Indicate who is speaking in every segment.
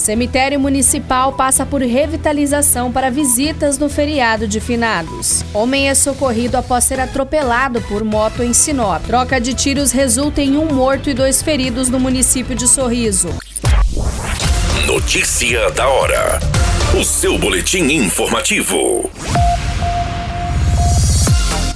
Speaker 1: Cemitério Municipal passa por revitalização para visitas no feriado de finados. Homem é socorrido após ser atropelado por moto em Sinop. Troca de tiros resulta em um morto e dois feridos no município de Sorriso.
Speaker 2: Notícia da hora. O seu boletim informativo.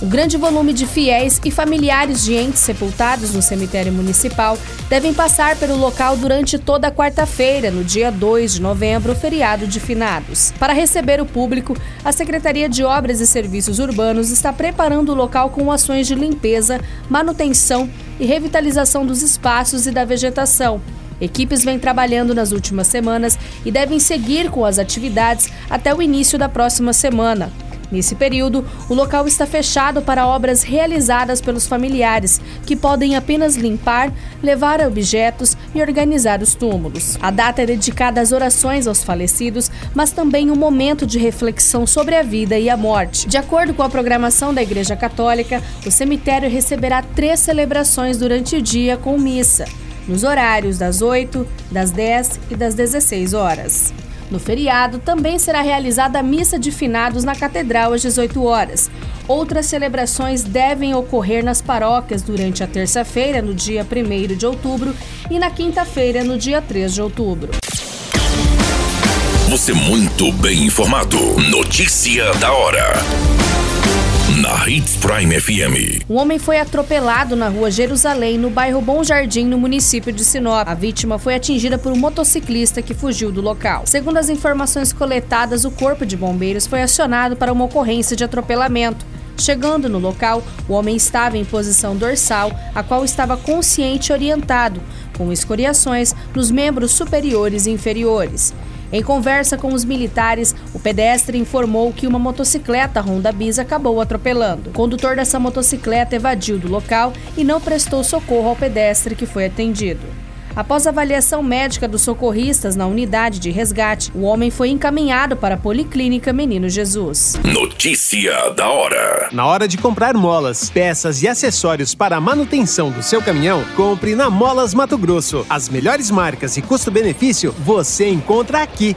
Speaker 1: O grande volume de fiéis e familiares de entes sepultados no cemitério municipal devem passar pelo local durante toda a quarta-feira, no dia 2 de novembro, feriado de finados. Para receber o público, a Secretaria de Obras e Serviços Urbanos está preparando o local com ações de limpeza, manutenção e revitalização dos espaços e da vegetação. Equipes vêm trabalhando nas últimas semanas e devem seguir com as atividades até o início da próxima semana. Nesse período, o local está fechado para obras realizadas pelos familiares, que podem apenas limpar, levar objetos e organizar os túmulos. A data é dedicada às orações aos falecidos, mas também um momento de reflexão sobre a vida e a morte. De acordo com a programação da Igreja Católica, o cemitério receberá três celebrações durante o dia com missa, nos horários das 8, das 10 e das 16 horas. No feriado, também será realizada a missa de finados na Catedral às 18 horas. Outras celebrações devem ocorrer nas paróquias durante a terça-feira, no dia 1 de outubro, e na quinta-feira, no dia 3 de outubro.
Speaker 2: Você muito bem informado. Notícia da hora na Hits Prime FM.
Speaker 1: Um homem foi atropelado na rua Jerusalém, no bairro Bom Jardim, no município de Sinop. A vítima foi atingida por um motociclista que fugiu do local. Segundo as informações coletadas, o corpo de bombeiros foi acionado para uma ocorrência de atropelamento. Chegando no local, o homem estava em posição dorsal, a qual estava consciente e orientado, com escoriações nos membros superiores e inferiores. Em conversa com os militares, o pedestre informou que uma motocicleta Honda Bis acabou atropelando. O condutor dessa motocicleta evadiu do local e não prestou socorro ao pedestre que foi atendido. Após avaliação médica dos socorristas na unidade de resgate, o homem foi encaminhado para a Policlínica Menino Jesus.
Speaker 2: Notícia da hora.
Speaker 3: Na hora de comprar molas, peças e acessórios para a manutenção do seu caminhão, compre na Molas Mato Grosso. As melhores marcas e custo-benefício você encontra aqui.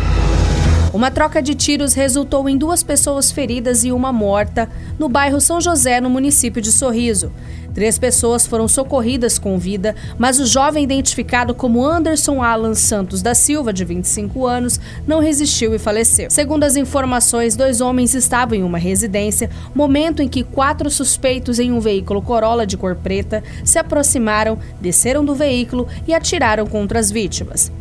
Speaker 1: Uma troca de tiros resultou em duas pessoas feridas e uma morta no bairro São José, no município de Sorriso. Três pessoas foram socorridas com vida, mas o jovem identificado como Anderson Alan Santos da Silva, de 25 anos, não resistiu e faleceu. Segundo as informações, dois homens estavam em uma residência, momento em que quatro suspeitos em um veículo Corolla de cor preta se aproximaram, desceram do veículo e atiraram contra as vítimas.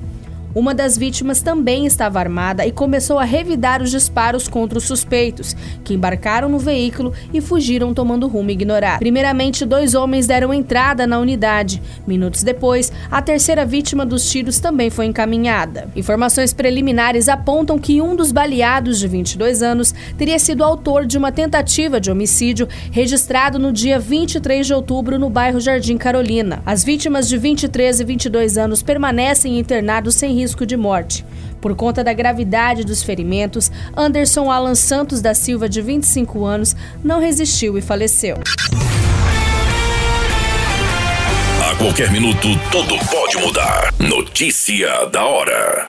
Speaker 1: Uma das vítimas também estava armada e começou a revidar os disparos contra os suspeitos, que embarcaram no veículo e fugiram tomando rumo ignorado. Primeiramente, dois homens deram entrada na unidade. Minutos depois, a terceira vítima dos tiros também foi encaminhada. Informações preliminares apontam que um dos baleados, de 22 anos, teria sido autor de uma tentativa de homicídio registrado no dia 23 de outubro no bairro Jardim Carolina. As vítimas de 23 e 22 anos permanecem internados sem risco de morte. Por conta da gravidade dos ferimentos, Anderson Alan Santos da Silva, de 25 anos, não resistiu e faleceu.
Speaker 2: A qualquer minuto, tudo pode mudar. Notícia da hora.